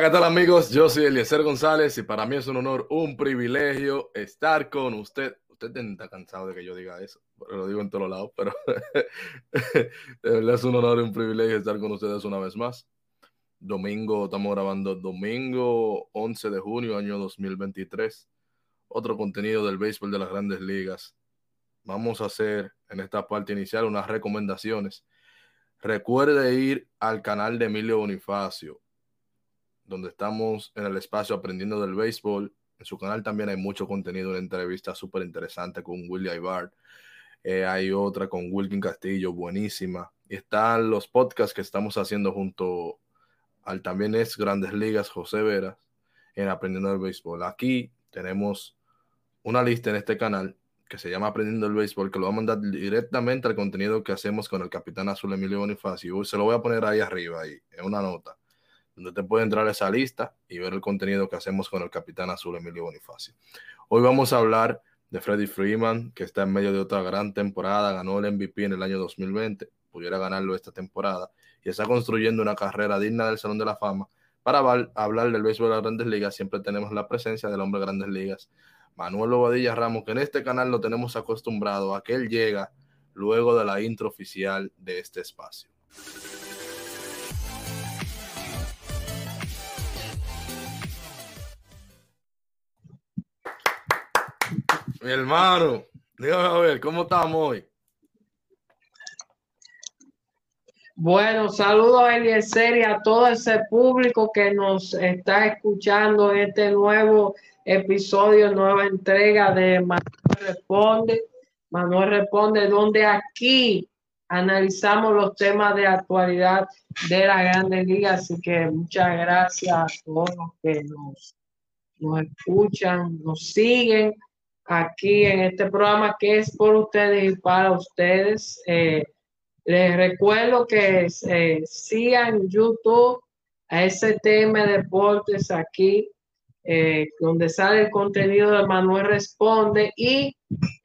¿qué tal amigos? Yo soy Eliezer González y para mí es un honor, un privilegio estar con usted. Usted está cansado de que yo diga eso, lo digo en todos lados, pero de verdad es un honor y un privilegio estar con ustedes una vez más. Domingo, estamos grabando domingo 11 de junio, año 2023. Otro contenido del béisbol de las grandes ligas. Vamos a hacer en esta parte inicial unas recomendaciones. Recuerde ir al canal de Emilio Bonifacio donde estamos en el espacio aprendiendo del béisbol. En su canal también hay mucho contenido, una entrevista súper interesante con William Ibar. Eh, hay otra con Wilkin Castillo, buenísima. Y están los podcasts que estamos haciendo junto al también es Grandes Ligas, José Veras, en Aprendiendo del Béisbol. Aquí tenemos una lista en este canal que se llama Aprendiendo el Béisbol, que lo va a mandar directamente al contenido que hacemos con el capitán azul Emilio Bonifacio. Se lo voy a poner ahí arriba, ahí, en una nota donde te puede entrar esa lista y ver el contenido que hacemos con el capitán azul Emilio Bonifacio. Hoy vamos a hablar de Freddie Freeman, que está en medio de otra gran temporada, ganó el MVP en el año 2020, pudiera ganarlo esta temporada y está construyendo una carrera digna del Salón de la Fama. Para hablar del béisbol de las grandes ligas, siempre tenemos la presencia del hombre de grandes ligas, Manuel Bobadilla Ramos, que en este canal lo tenemos acostumbrado a que él llega luego de la intro oficial de este espacio. Mi hermano, dígame a ver, ¿cómo estamos hoy? Bueno, saludos a Eliezer y a todo ese público que nos está escuchando en este nuevo episodio, nueva entrega de Manuel Responde. Manuel Responde, donde aquí analizamos los temas de actualidad de la Grande Liga. Así que muchas gracias a todos los que nos, nos escuchan, nos siguen aquí en este programa que es por ustedes y para ustedes. Eh, les recuerdo que eh, sigan YouTube a STM Deportes aquí, eh, donde sale el contenido de Manuel Responde y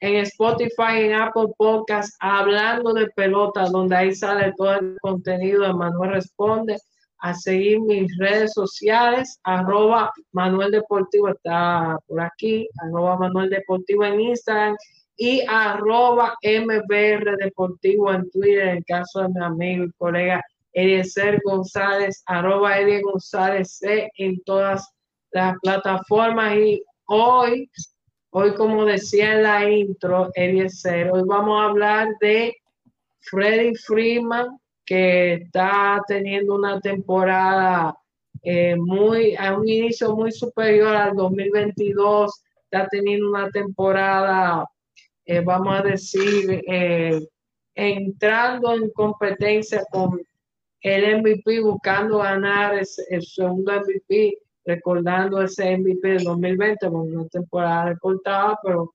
en Spotify, en Apple Podcast, hablando de pelota, donde ahí sale todo el contenido de Manuel Responde a seguir mis redes sociales, arroba Manuel Deportivo está por aquí, arroba Manuel Deportivo en Instagram y arroba MBR Deportivo en Twitter, en caso de mi amigo y colega Eliezer González, arroba González C en todas las plataformas y hoy, hoy como decía en la intro, Eliezer, hoy vamos a hablar de Freddy Freeman, que está teniendo una temporada eh, muy, a un inicio muy superior al 2022, está teniendo una temporada, eh, vamos a decir, eh, entrando en competencia con el MVP, buscando ganar el segundo MVP, recordando ese MVP del 2020, con una temporada recortada, pero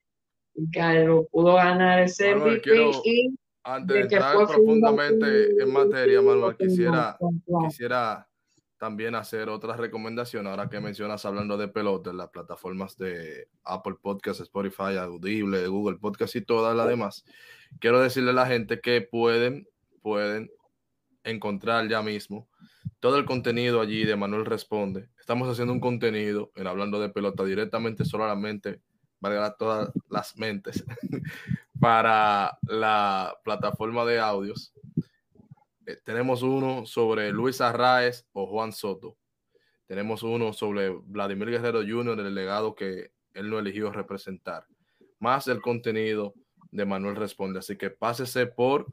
lo pudo ganar ese MVP y antes de entrar profundamente en materia, Manuel, quisiera, quisiera también hacer otra recomendación. Ahora que mencionas hablando de pelota en las plataformas de Apple Podcast, Spotify, Audible, Google Podcast y todas las demás, quiero decirle a la gente que pueden, pueden encontrar ya mismo todo el contenido allí de Manuel Responde. Estamos haciendo un contenido en hablando de pelota directamente, solamente valga todas las mentes, para la plataforma de audios. Eh, tenemos uno sobre Luis Arraez o Juan Soto. Tenemos uno sobre Vladimir Guerrero Jr., el legado que él no eligió representar. Más el contenido de Manuel Responde. Así que pásese por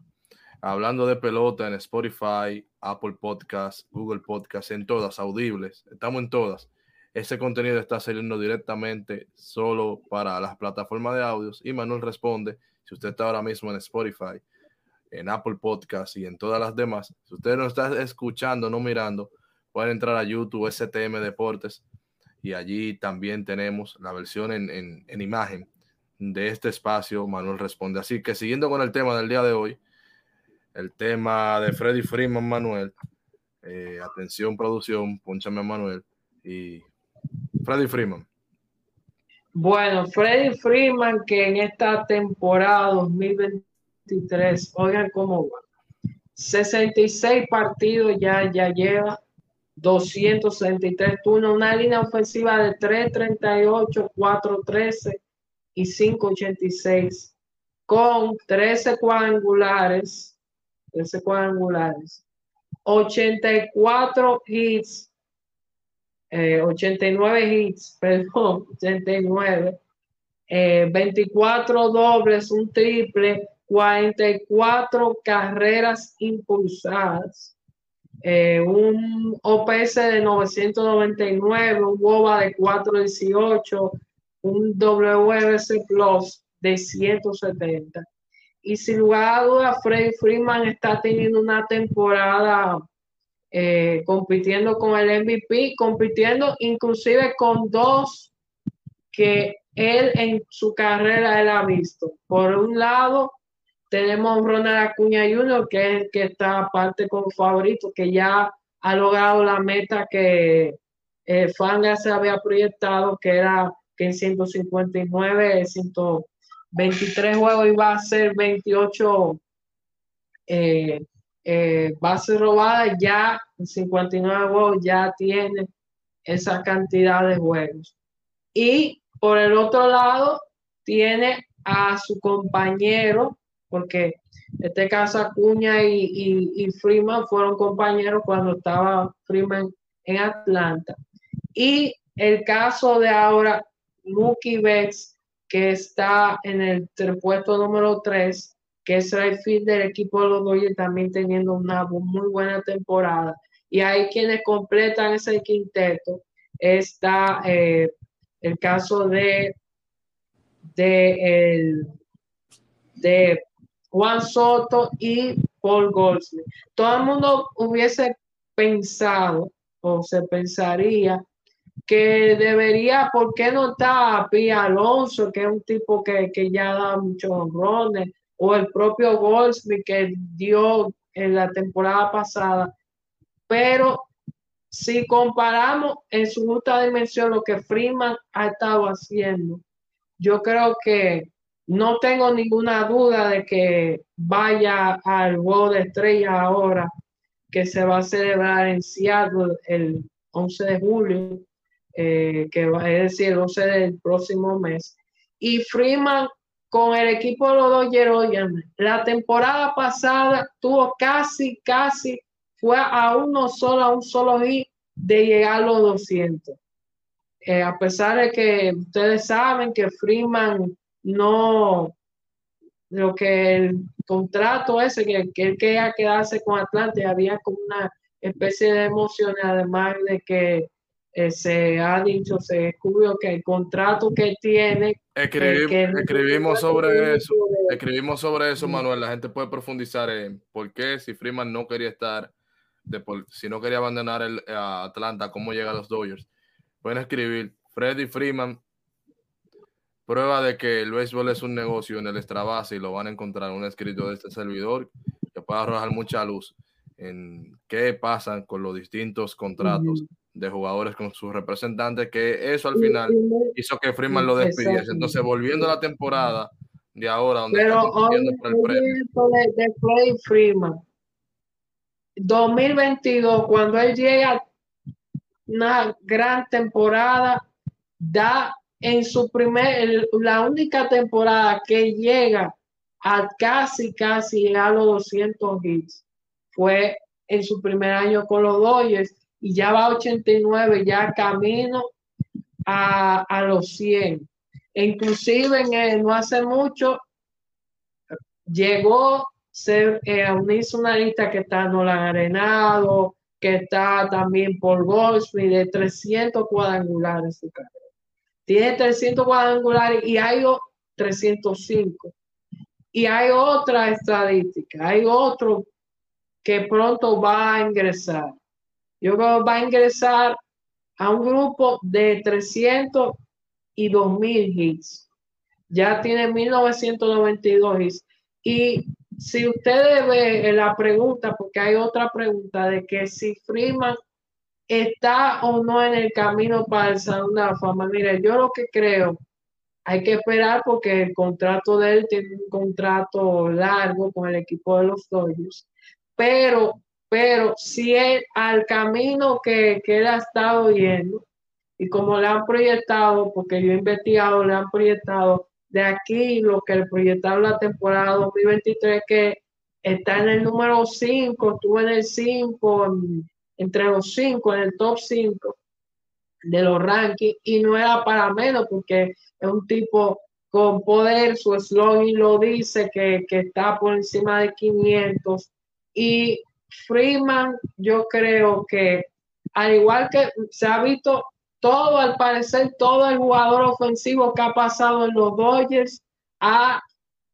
hablando de pelota en Spotify, Apple Podcast, Google Podcast, en todas, audibles. Estamos en todas ese contenido está saliendo directamente solo para las plataformas de audios y Manuel responde, si usted está ahora mismo en Spotify, en Apple Podcast y en todas las demás, si usted no está escuchando, no mirando, pueden entrar a YouTube, STM Deportes, y allí también tenemos la versión en, imagen de este espacio, Manuel responde. Así que siguiendo con el tema del día de hoy, el tema de Freddy Freeman, Manuel, eh, atención producción, ponchame a Manuel, y Freddy Freeman. Bueno, Freddy Freeman que en esta temporada 2023, oigan cómo va. 66 partidos ya, ya lleva, 263 turnos, una línea ofensiva de 338, 413 y 586, con 13 cuadrangulares, 13 cuadrangulares, 84 hits, 89 eh, hits, perdón, 89, 24 eh, dobles, un triple, 44 carreras impulsadas, eh, un OPS de 999, un WOBA de 418, un WRC Plus de 170. Y sin lugar a dudas, Freddy Freeman está teniendo una temporada eh, compitiendo con el MVP, compitiendo inclusive con dos que él en su carrera él ha visto. Por un lado, tenemos Ronald Acuña Jr., que es que está aparte como favorito, que ya ha logrado la meta que eh, Fanga se había proyectado, que era que en 159, 123 juegos iba a ser 28 eh, eh, bases robadas, ya en 59 juegos ya tiene esa cantidad de juegos. Y por el otro lado, tiene a su compañero porque este caso Acuña y, Freeman fueron compañeros cuando estaba Freeman en Atlanta. Y el caso de ahora, Mookie Betts, que está en el puesto número 3, que es el fin del equipo de los Dodgers, también teniendo una muy buena temporada. Y hay quienes completan ese quinteto. Está eh, el caso de, de, Juan Soto y Paul Goldsmith. Todo el mundo hubiese pensado o se pensaría que debería, ¿por qué no está Pia Alonso, que es un tipo que, ya da muchos honrones, o el propio Goldsmith que dio en la temporada pasada? Pero si comparamos en su justa dimensión lo que Freeman ha estado haciendo, yo creo que no tengo ninguna duda de que vaya al juego de estrellas ahora que se va a celebrar en Seattle el 11 de julio, eh, que va a decir el 11 del próximo mes. Y Freeman con el equipo de los Dodgers, la temporada pasada tuvo casi, casi, fue a uno solo, a un solo hit de llegar a los 200. Eh, a pesar de que ustedes saben que Freeman no, lo que el contrato ese, que, que él quería quedarse con Atlante, había como una especie de emoción, además de que eh, se ha dicho, se descubrió que el contrato que tiene... escribimos sobre eso, escribimos sobre eso, Manuel, la gente puede profundizar en por qué si Freeman no quería estar, de si no quería abandonar el, a Atlanta, cómo llega a los Dodgers. Pueden escribir, Freddy Freeman Prueba de que el béisbol es un negocio en el Extrabase y lo van a encontrar un escrito de este servidor que puede arrojar mucha luz en qué pasa con los distintos contratos de jugadores con sus representantes, que eso al final hizo que Freeman lo despidiese. Entonces, volviendo a la temporada de ahora, donde Pero hoy, el premio. De, Freeman, 2022, cuando él llega una gran temporada, da en su primer, la única temporada que llega a casi, casi a los 200 hits fue en su primer año con los Dodgers y ya va a 89, ya camino a, los 100. E inclusive en no hace mucho llegó ser, eh, a unirse una lista que está Nolan Arenado, que está también por Goldsmith de 300 cuadrangulares su carrera. Tiene 300 cuadrangulares y hay 305. Y hay otra estadística, hay otro que pronto va a ingresar. Yo creo que va a ingresar a un grupo de 300 y 2000 hits. Ya tiene 1992 hits. Y si ustedes ven la pregunta, porque hay otra pregunta de que si Freeman está o no en el camino para el Salón de la Fama. Mira, yo lo que creo, hay que esperar porque el contrato de él tiene un contrato largo con el equipo de los Dodgers, pero pero si es al camino que, que él ha estado yendo y como le han proyectado, porque yo he investigado, le han proyectado de aquí lo que le proyectaron la temporada 2023, que está en el número 5, estuvo en el 5, entre los 5, en el top 5 de los rankings, y no era para menos porque es un tipo con poder, su slogan lo dice, que, que está por encima de 500. Y Freeman, yo creo que, al igual que se ha visto todo, al parecer, todo el jugador ofensivo que ha pasado en los Dodgers ha,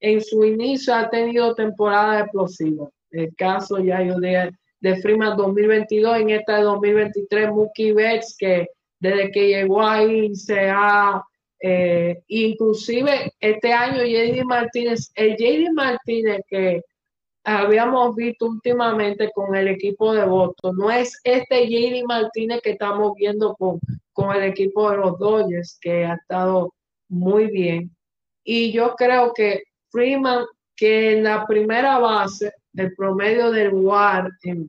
en su inicio ha tenido temporada explosiva. El caso ya yo de, de Freeman 2022, en esta de 2023, Mookie Betts, que desde que llegó ahí se ha, eh, inclusive este año JD Martínez, el JD Martínez que habíamos visto últimamente con el equipo de Boston. No es este JD Martínez que estamos viendo con, con el equipo de los Dodgers, que ha estado muy bien. Y yo creo que Freeman, que en la primera base, el promedio del WAR, en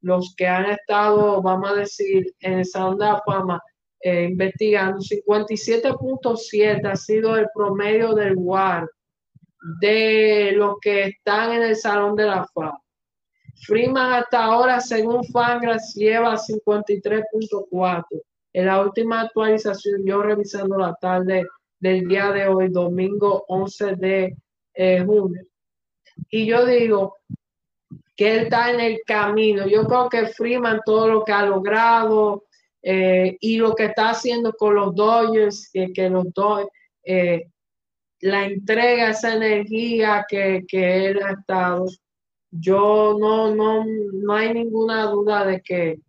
los que han estado, vamos a decir, en esa onda de Fama, eh, investigando, 57.7 ha sido el promedio del WAR de los que están en el Salón de la Fama. Freeman hasta ahora, según Fangraphs, lleva 53.4. En la última actualización, yo revisando la tarde del día de hoy, domingo 11 de eh, junio. Y yo digo que él está en el camino. Yo creo que Freeman, todo lo que ha logrado eh, y lo que está haciendo con los Dodgers, que, que los Dodgers, eh, la entrega, esa energía que, él ha estado, yo no, no, no hay ninguna duda de que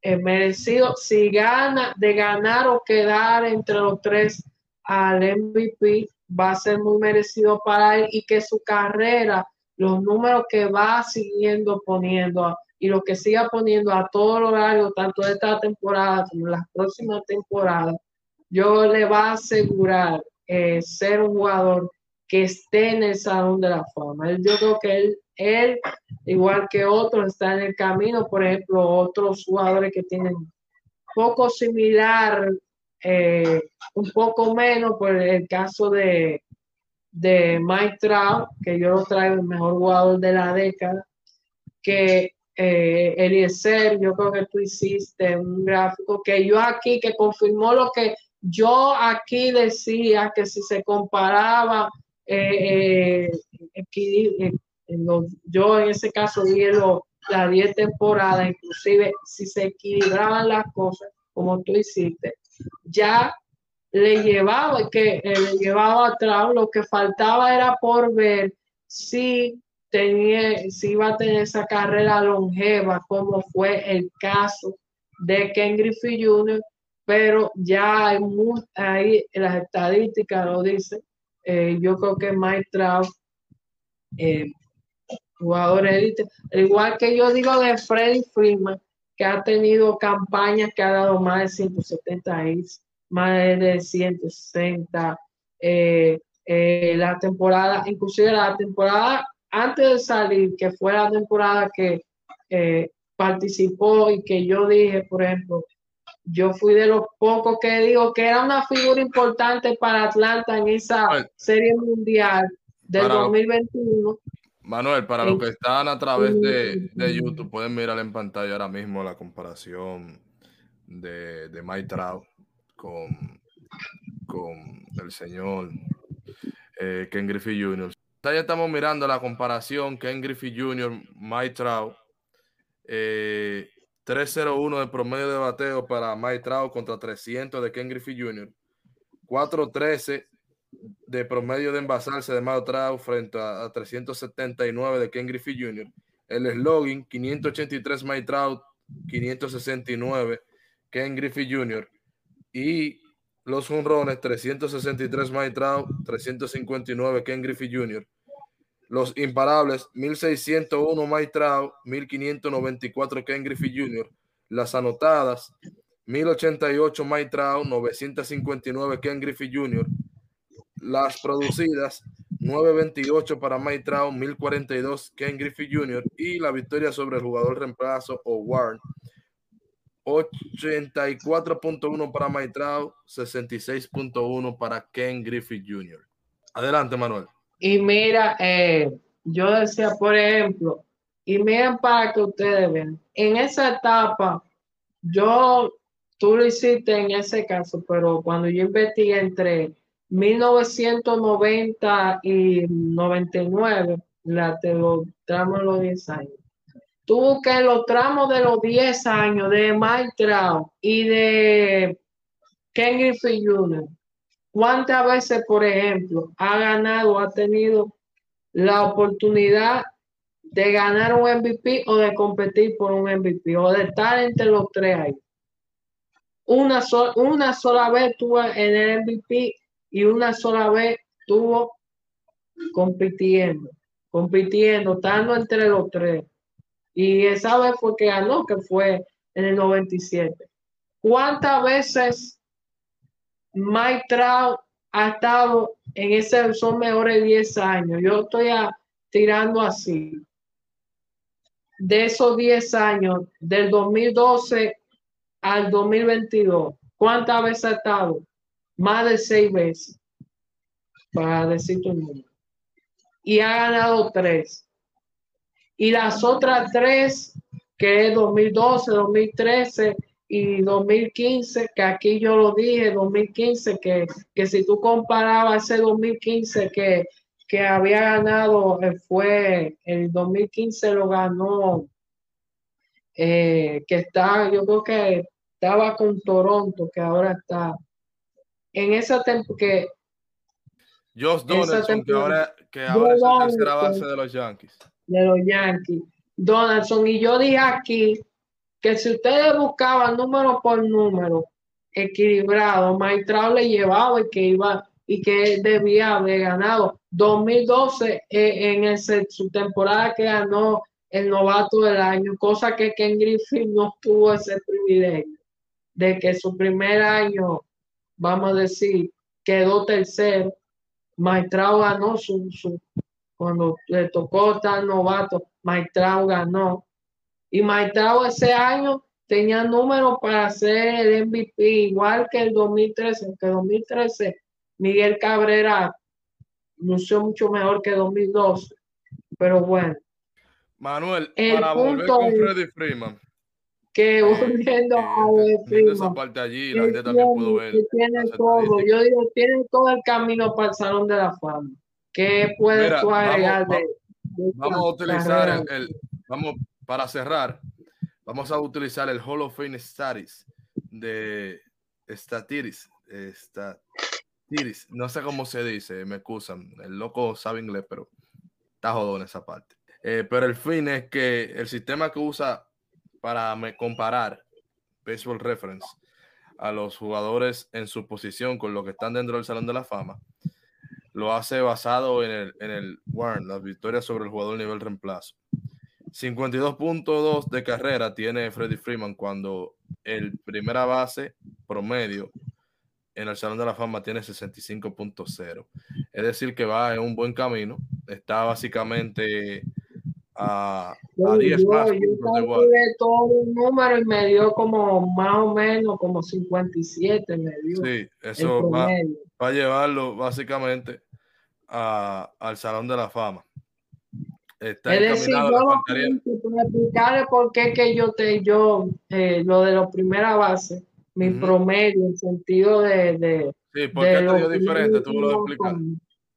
es merecido, si gana, de ganar o quedar entre los tres al MVP, va a ser muy merecido para él y que su carrera, los números que va siguiendo poniendo y lo que siga poniendo a todo lo largo, tanto de esta temporada como las próximas temporadas, yo le va a asegurar eh, ser un jugador que esté en el Salón de la Fama. Yo creo que él, él, igual que otros, está en el camino. Por ejemplo, otros jugadores que tienen poco similar, eh, un poco menos, por el caso de, de Mike Trout, que yo lo traigo el mejor jugador de la década, que eh, Eliezer, yo creo que tú hiciste un gráfico que yo aquí, que confirmó lo que yo aquí decía que si se comparaba, eh, eh, eh, yo en ese caso di la 10 temporadas, inclusive si se equilibraban las cosas, como tú hiciste, ya le llevaba, que le llevaba atrás, lo que faltaba era por ver si tenía, si iba a tener esa carrera longeva, como fue el caso de Ken Griffey Jr., pero ya hay, muy, ahí las estadísticas lo dicen. Eh, yo creo que Mike Trout, eh, jugador élite, igual que yo digo de Freddy Freeman, que ha tenido campañas que ha dado más de 170 hits, más de 160. Eh, eh, la temporada, inclusive la temporada antes de salir, que fue la temporada que participó y que yo dije, por ejemplo, yo fui de los pocos que digo que era una figura importante para Atlanta en esa serie mundial del 2021. Manuel, para los que están a través de, YouTube, pueden mirar en pantalla ahora mismo la comparación de, de Mike Trout con, con el señor eh, Ken Griffey Jr. Ya estamos mirando la comparación Ken Griffey Jr., Mike Trout. Eh, 301 de promedio de bateo para Mike Trout contra 300 de Ken Griffey Jr. 413 de promedio de envasarse de Mike Trout frente a, 379 de Ken Griffey Jr. El slogan 583 Mike Trout, 569 Ken Griffey Jr. Y los honrones 363 Mike Trout, 359 Ken Griffey Jr. Los imparables, 1601 Mike Trout, 1594 Ken Griffey Jr. Las anotadas, 1088 Mike Trout, 959 Ken Griffey Jr. Las producidas, 9.28 para Mike Trout, 1.042 Ken Griffey Jr. y la victoria sobre el jugador reemplazo o Warren 84.1 para Mike Trout, 66.1 para Ken Griffey Jr. Adelante, Manuel. Y mira, eh, yo decía, por ejemplo, y miren para que ustedes vean, en esa etapa, yo, tú lo hiciste en ese caso, pero cuando yo investigué entre 1990 y 99, la, te lo tramos los 10 años. Tuvo que los tramos de los 10 años de Mike Trout y de Ken Griffey Jr. ¿Cuántas veces, por ejemplo, ha ganado, ha tenido la oportunidad de ganar un MVP o de competir por un MVP o de estar entre los tres ahí? Una, una sola vez tuvo en el MVP y una sola vez estuvo compitiendo, compitiendo, estando entre los tres. Y esa vez fue que ganó, que fue en el 97. ¿Cuántas veces Mike Trout ha estado en ese, son mejores 10 años? Yo estoy tirando así. De esos 10 años, del 2012 al 2022, ¿cuántas veces ha estado? más de seis veces, para decir tu número. Y ha ganado tres. Y las otras tres, que es 2012, 2013 y 2015, que aquí yo lo dije, 2015, que, que si tú comparabas ese 2015 que, que había ganado, eh, fue el 2015 lo ganó, eh, que está, yo creo que estaba con Toronto, que ahora está en esa temporada que Josh Donaldson, que ahora, que ahora es la tercera base de los Yankees. De los Yankees. Donaldson, y yo dije aquí que si ustedes buscaban número por número equilibrado, Maitrao le llevaba y que iba y que debía haber ganado. 2012 eh, en ese, su temporada que ganó el novato del año, cosa que Ken Griffin no tuvo ese privilegio de que su primer año vamos a decir, quedó tercero. Maestrao ganó su, su, cuando le tocó estar novato, Maestrao ganó. Y Maestrao ese año tenía números para ser el MVP, igual que el 2013, que 2013 Miguel Cabrera lució mucho mejor que 2012. Pero bueno. Manuel, para volver con Freddy Freeman, que volviendo a ver esa parte allí, la gente también pudo ver. Tiene todo, yo digo, tiene todo el camino para el Salón de la Fama. ¿Qué puedes agregar vamos, de, vamos a utilizar el, vamos para cerrar, vamos a utilizar el Hall of Fame Status de Statiris, Statiris, no sé cómo se dice, me excusan, el loco sabe inglés, pero está jodón esa parte. Eh, pero el fin es que el sistema que usa para comparar Baseball Reference a los jugadores en su posición con los que están dentro del Salón de la Fama, lo hace basado en el, en el Warren, las victorias sobre el jugador nivel reemplazo. 52.2 de carrera tiene Freddie Freeman cuando el primera base promedio en el Salón de la Fama tiene 65.0. Es decir, que va en un buen camino. Está básicamente a, yo, 10 yo, más. Yo todo un número y me dio como más o menos como 57 me dio. Sí, eso va, va, a llevarlo básicamente a, al Salón de la Fama. Está es decir, yo explicarle por qué que yo te, yo, eh, lo de la primera base, mi promedio, en sentido de, de Sí, porque de te dio diferente, tú lo explicas.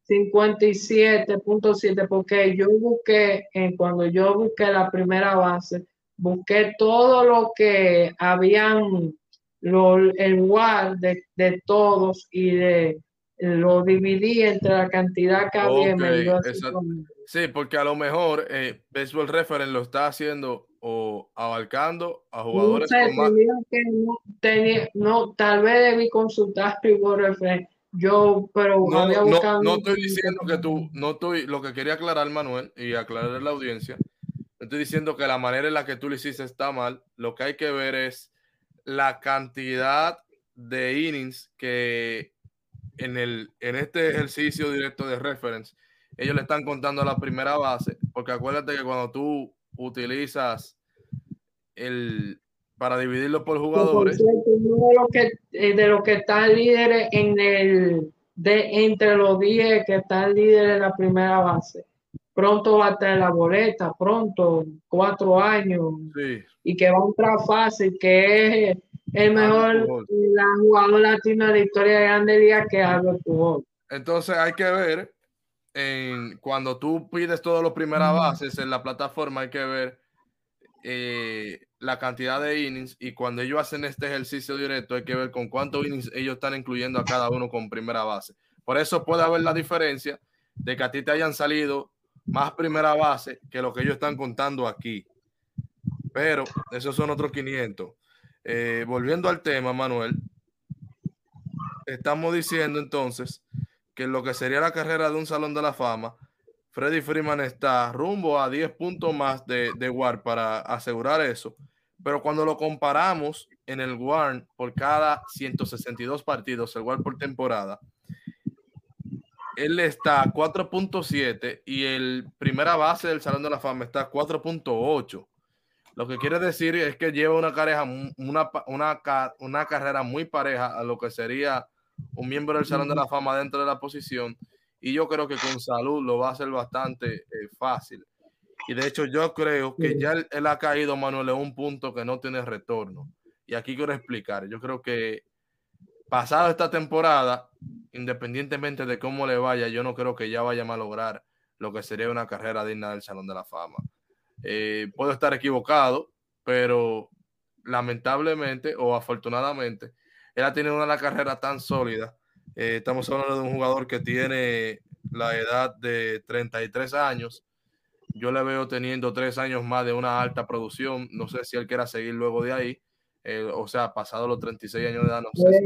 57.7 porque yo busqué, en cuando yo busqué la primera base, busqué todo lo que habían, lo, el WAR de, de, todos y de lo dividí entre la cantidad que había. sí, porque a lo mejor eh, Baseball Reference lo está haciendo o abarcando a jugadores no sé, no, tenía, no, tal vez debí consultar Baseball Reference yo, pero no, no, no, estoy diciendo que tú, no estoy, lo que quería aclarar, Manuel, y aclarar la audiencia, estoy diciendo que la manera en la que tú lo hiciste está mal. Lo que hay que ver es la cantidad de innings que en, el, en este ejercicio directo de reference ellos le están contando la primera base, porque acuérdate que cuando tú utilizas el para dividirlo por jugadores. de los que, eh, de lo que están líderes en el de entre los 10 que están líderes en la primera base. Pronto va a estar la boleta, pronto, cuatro años. Y que va a entrar fácil, que es el mejor la jugador latino de la historia de Grande Liga que Albert Pujol. Entonces hay que ver, en, cuando tú pides todos los primeras bases en la plataforma, hay que ver eh, la cantidad de innings y cuando ellos hacen este ejercicio directo hay que ver con cuántos innings ellos están incluyendo a cada uno con primera base. Por eso puede haber la diferencia de que a ti te hayan salido más primera base que lo que ellos están contando aquí. Pero esos son otros 500. Eh, volviendo al tema, Manuel, estamos diciendo entonces que lo que sería la carrera de un Salón de la Fama, Freddy Freeman está rumbo a 10 puntos más de, de WAR para asegurar eso. Pero cuando lo comparamos en el WAR por cada 162 partidos, el WAR por temporada, él está 4.7 y el primera base del Salón de la Fama está 4.8. Lo que quiere decir es que lleva una, una, una, una carrera muy pareja a lo que sería un miembro del Salón de la Fama dentro de la posición y yo creo que con salud lo va a hacer bastante eh, fácil. Y de hecho yo creo que ya él, ha caído, Manuel, en un punto que no tiene retorno. Y aquí quiero explicar, yo creo que pasado esta temporada, independientemente de cómo le vaya, yo no creo que ya vaya a lograr lo que sería una carrera digna del Salón de la Fama. Eh, puedo estar equivocado, pero lamentablemente o afortunadamente, él ha tenido una carrera tan sólida eh, estamos hablando de un jugador que tiene la edad de 33 años. Yo le veo teniendo tres años más de una alta producción. No sé si él quiera seguir luego de ahí. Eh, o sea, pasado los 36 años de edad, no sé.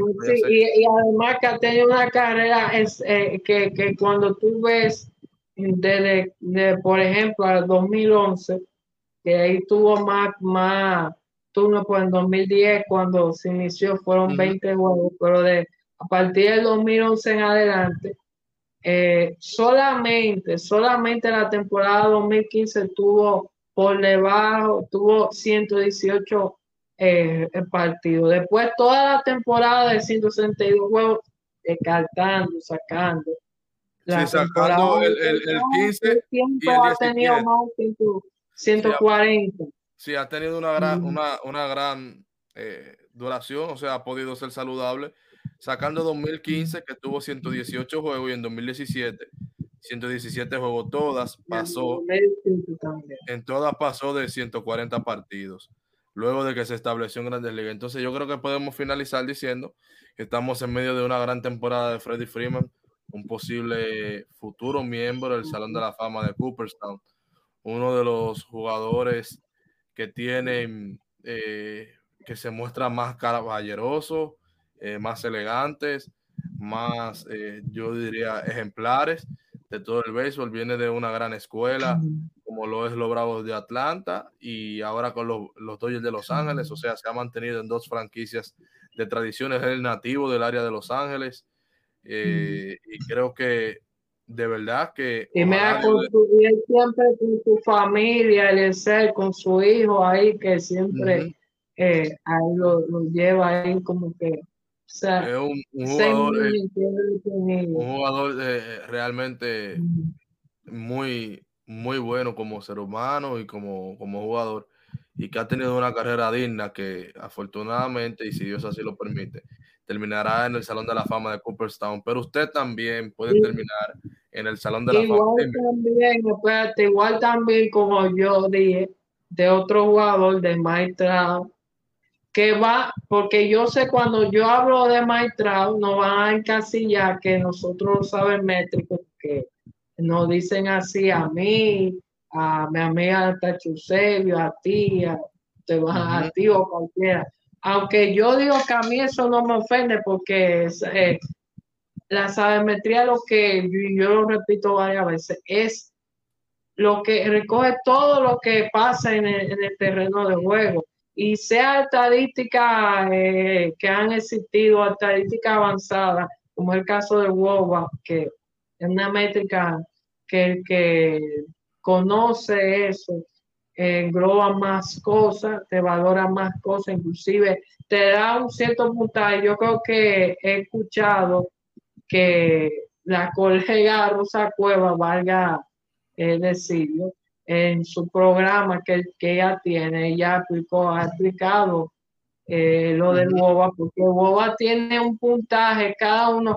y, además que ha tenido una carrera es, eh, que, que, cuando tú ves desde, de, por ejemplo, al 2011, que ahí tuvo más, más turno, pues en 2010, cuando se inició, fueron 20 juegos, pero de a partir del 2011 en adelante, eh, solamente, solamente la temporada 2015 tuvo por debajo, tuvo 118 eh, partidos. Después toda la temporada de 162 juegos, descartando, sacando. La sí, sacando el, el, el, 15 y el ha tenido más 140. Sí, ha tenido una gran, una, una gran eh, duración, o sea, ha podido ser saludable sacando 2015 que tuvo 118 juegos y en 2017 117 juegos, todas pasó, en todas pasó de 140 partidos, luego de que se estableció en Grandes Ligas. Entonces yo creo que podemos finalizar diciendo que estamos en medio de una gran temporada de Freddie Freeman, un posible futuro miembro del Salón de la Fama de Cooperstown, uno de los jugadores que tienen, eh, que se muestra más caballeroso, eh, más elegantes, más, eh, yo diría, ejemplares de todo el béisbol. Viene de una gran escuela, como lo es los Bravos de Atlanta, y ahora con los, los Dodgers de Los Ángeles, o sea, se ha mantenido en dos franquicias de tradiciones, es el nativo del área de Los Ángeles, eh, y creo que de verdad que... Y me ha construido siempre con su familia, el ser, con su hijo ahí, que siempre ahí lo, lo, lleva ahí como que es un, jugador, eh, un jugador eh, realmente muy, muy bueno como ser humano y como, como jugador y que ha tenido una carrera digna que afortunadamente, y si Dios así lo permite, terminará en el Salón de la Fama de Cooperstown, pero usted también puede terminar en el Salón de la igual Fama. También, espérate, igual también como yo dije, de otro jugador de Mike que va, porque yo sé cuando yo hablo de maestrado, no van a encasillar que nosotros saben métricos que nos dicen así a mí, a mi amiga a ti, a, te a ti o cualquiera. Aunque yo digo que a mí eso no me ofende porque eh, la sabemetría, lo que yo, lo repito varias veces, es lo que recoge todo lo que pasa en el terreno de juego. Y sea estadística eh, que han existido, estadística avanzada, como el caso de WOBA, que es una métrica que el que conoce eso engloba más cosas, te valora más cosas, inclusive te da un cierto puntaje. Yo creo que he escuchado que la colega Rosa Cueva, valga el decirlo, en su programa que, que ella tiene, ella aplicó, ha explicado eh, lo del WOBA, porque WOBA tiene un puntaje, cada uno,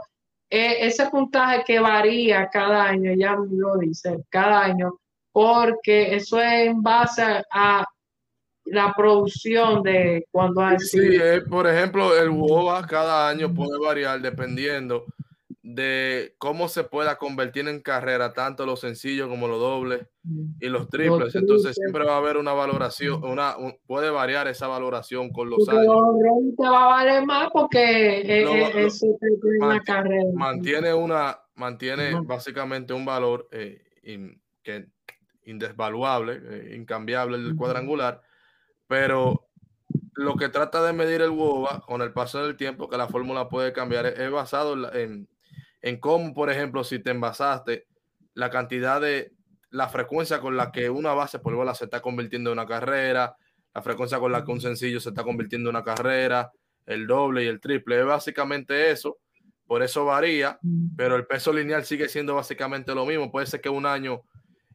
eh, ese puntaje que varía cada año, ya lo dice, cada año, porque eso es en base a, la producción de cuando hay. Sí, eh, por ejemplo, el WOBA cada año puede variar dependiendo de cómo se pueda convertir en carrera tanto los sencillos como los dobles y los triples. Entonces siempre va a haber una valoración, una puede variar esa valoración con los años. te va a valer más porque es una carrera. Mantiene una, mantiene básicamente un valor eh, que indesvaluable, eh, incambiable el cuadrangular, pero lo que trata de medir el WOBA con el paso del tiempo, que la fórmula puede cambiar, es basado en, en cómo, por ejemplo, si te envasaste, la cantidad de, la frecuencia con la que una base por bola se está convirtiendo en una carrera, la frecuencia con la que un sencillo se está convirtiendo en una carrera, el doble y el triple, es básicamente eso, por eso varía, pero el peso lineal sigue siendo básicamente lo mismo, puede ser que un año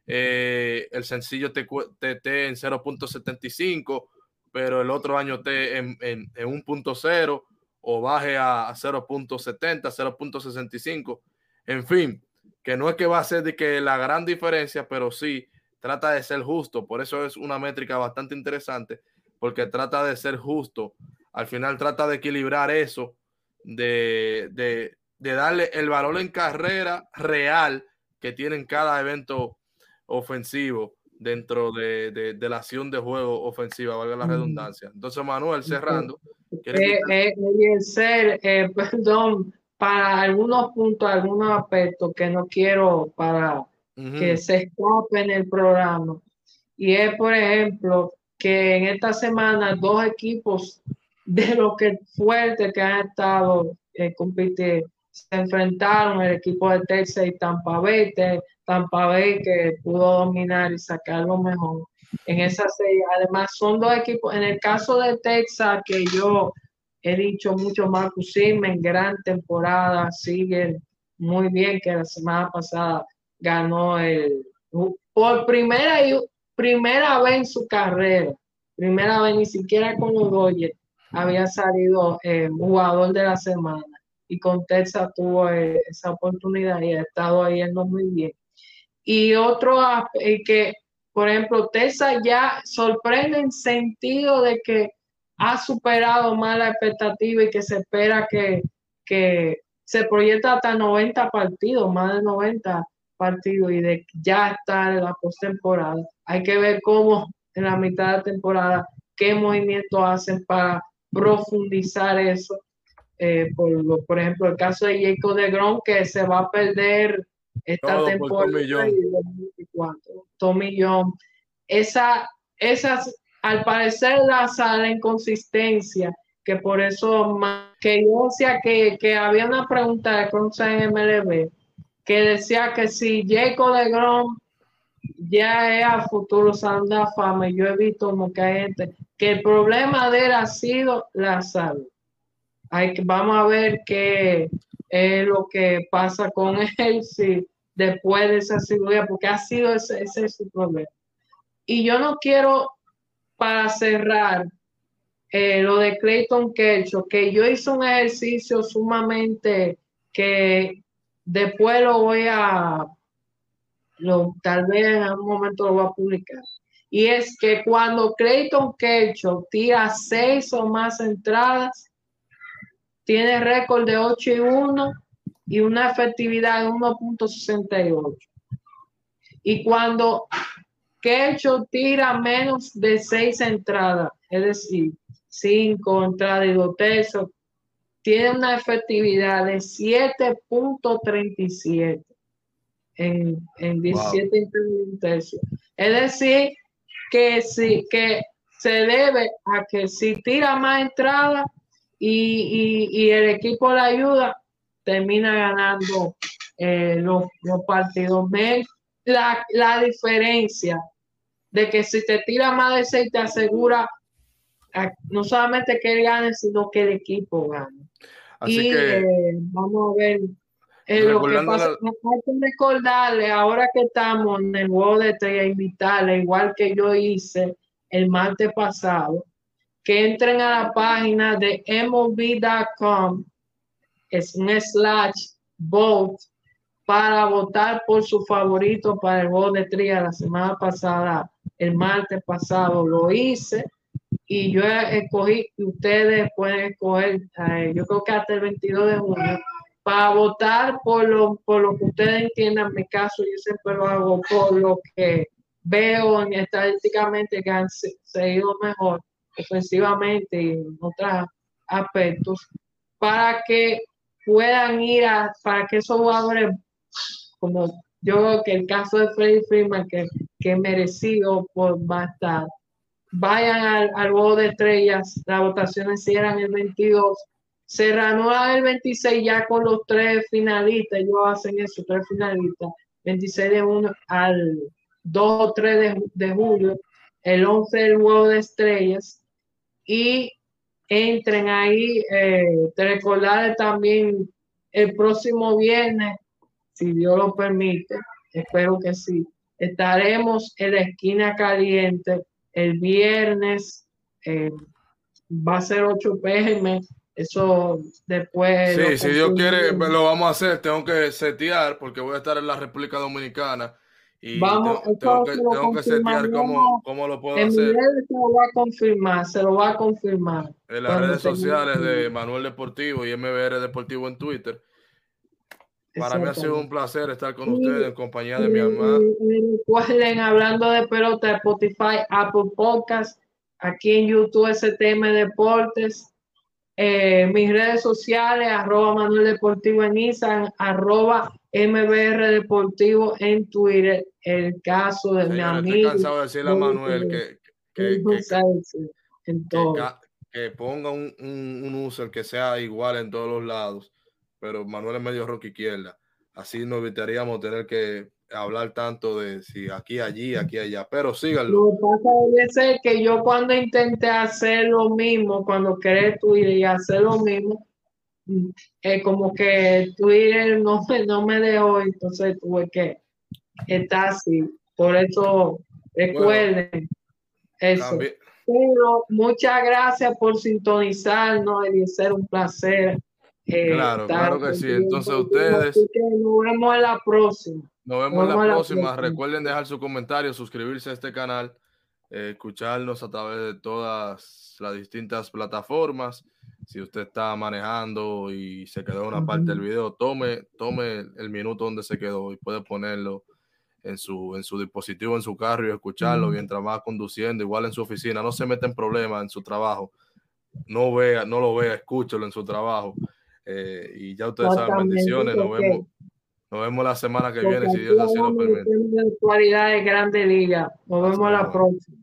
eh, el sencillo te esté en 0.75, pero el otro año esté en, en, en 1.0 o baje a 0.70, 0.65. En fin, que no es que va a ser de que la gran diferencia, pero sí trata de ser justo. Por eso es una métrica bastante interesante, porque trata de ser justo. Al final trata de equilibrar eso, de, de, de darle el valor en carrera real que tiene cada evento ofensivo dentro de, de, de, la acción de juego ofensiva, valga la redundancia. Entonces, Manuel, cerrando. Eh, eh, ser, eh, perdón, para algunos puntos, algunos aspectos que no quiero para que se escape en el programa. Y es, por ejemplo, que en esta semana dos equipos de lo que fuerte que han estado eh, compitiendo se enfrentaron el equipo de Texas y Tampa Bay. Tampa Bay que pudo dominar y sacar lo mejor en esa serie. Además, son dos equipos. En el caso de Texas, que yo he dicho mucho, Marcus en gran temporada, sigue muy bien, que la semana pasada ganó el por primera y primera vez en su carrera, primera vez ni siquiera con los había salido eh, jugador de la semana y con Texas tuvo eh, esa oportunidad y ha estado yendo muy bien. Y otro que, por ejemplo, Texas ya sorprende en sentido de que ha superado más la expectativa y que se espera que, que se proyecta hasta 90 partidos, más de 90 partidos y de ya estar en la postemporada. Hay que ver cómo en la mitad de temporada, qué movimientos hacen para profundizar eso eh, por, por, ejemplo, el caso de Jacob de Grom, que se va a perder esta temporada. Tommy John. Esa, esas, al parecer, la sala inconsistencia, que por eso, que yo decía que, que había una pregunta de Cronza en MLB, que decía que si Jacob de Grom ya es a futuro Sanda Fama, yo he visto como que hay gente, que el problema de él ha sido la salud hay vamos a ver qué es lo que pasa con él si después de esa cirugía, porque ha sido ese, ese es su problema. Y yo no quiero, para cerrar, eh, lo de Clayton Kershaw, que yo hice un ejercicio sumamente que después lo voy a, lo, tal vez en algún momento lo voy a publicar. Y es que cuando Clayton Kershaw tira seis o más entradas, tiene récord de 8 y 1 y una efectividad de 1.68. Y cuando Kershaw tira menos de 6 entradas, es decir, 5 entradas y 2 tercios, tiene una efectividad de 7.37 en, en 17 wow. tercios. Es decir, que, si, que se debe a que si tira más entradas, y, el equipo de ayuda termina ganando eh, los, partidos. Me, la, la diferencia de que si te tira más de seis te asegura no solamente que él gane, sino que el equipo gane. Así y que, eh, vamos a ver eh, lo que pasa. Hay que recordarle, ahora que estamos en el juego de estrella, invitarle, igual que yo hice el martes pasado, que entren a la página de MOB.com slash vote para votar por su favorito para el juego de estrella la semana pasada, el martes pasado lo hice y yo escogí, ustedes pueden escoger, eh, yo creo que hasta el 22 de junio, para votar por lo, por lo que ustedes entiendan. mi caso, yo siempre lo hago por lo que veo en estadísticamente que han seguido mejor ofensivamente y en otros aspectos, para que puedan ir a, para que esos jugadores, como yo creo que el caso de Freddy Freeman, que, que merecido por estar, vayan al, al juego de estrellas, las votaciones cierran el 22, se reanuda el 26 ya con los tres finalistas, ellos hacen eso, tres finalistas, 26 de junio al 2 o 3 de, julio, el 11 del juego de estrellas, y entren ahí, eh, te recordar también el próximo viernes, si Dios lo permite, espero que sí, estaremos en la esquina caliente el viernes eh, va a ser 8 pm. Eso después. Sí, si Dios quiere, lo vamos a hacer. Tengo que setear porque voy a estar en la República Dominicana. Y vamos, tengo, que, tengo que setear cómo, cómo, lo puedo hacer. se lo va a confirmar, se lo va a confirmar. En las redes sociales de Manuel Deportivo y MBR Deportivo en Twitter. Para mí ha sido un placer estar con ustedes en compañía de mi mamá. Recuerden, hablando de pelota, Spotify, Apple Podcast, aquí en YouTube STM Deportes, eh, mis redes sociales, arroba Manuel Deportivo en Instagram, arroba MBR Deportivo en Twitter, el caso de mi amigo. Estoy cansado de decirle a Manuel que, que, que, ponga un, un, un user que sea igual en todos los lados pero Manuel es medio rock izquierda. Así nos evitaríamos tener que hablar tanto de si aquí, allí, aquí, allá. Pero síganlo. Lo que pasa es que yo cuando intenté hacer lo mismo, cuando creé Twitter y hacer lo mismo, es como que Twitter no, no me dejó, entonces tuve que estar así. Por eso recuerden eso. Pero muchas gracias por sintonizarnos y ser un placer eh, claro, claro que sí. Entonces ustedes... Nos vemos en la próxima. Nos vemos, en la, próxima. Recuerden dejar su comentario, suscribirse a este canal, eh, escucharnos a través de todas las distintas plataformas. Si usted está manejando y se quedó una parte del video, tome, tome el minuto donde se quedó y puede ponerlo en su, en su dispositivo, en su carro y escucharlo mientras va conduciendo, igual en su oficina. No se mete en problemas en su trabajo. No vea, no lo vea, escúchelo en su trabajo. Eh, y ya ustedes saben, bendiciones. Nos vemos, nos vemos la semana que viene, si Dios así lo permite. De Grande Liga. Nos vemos la próxima.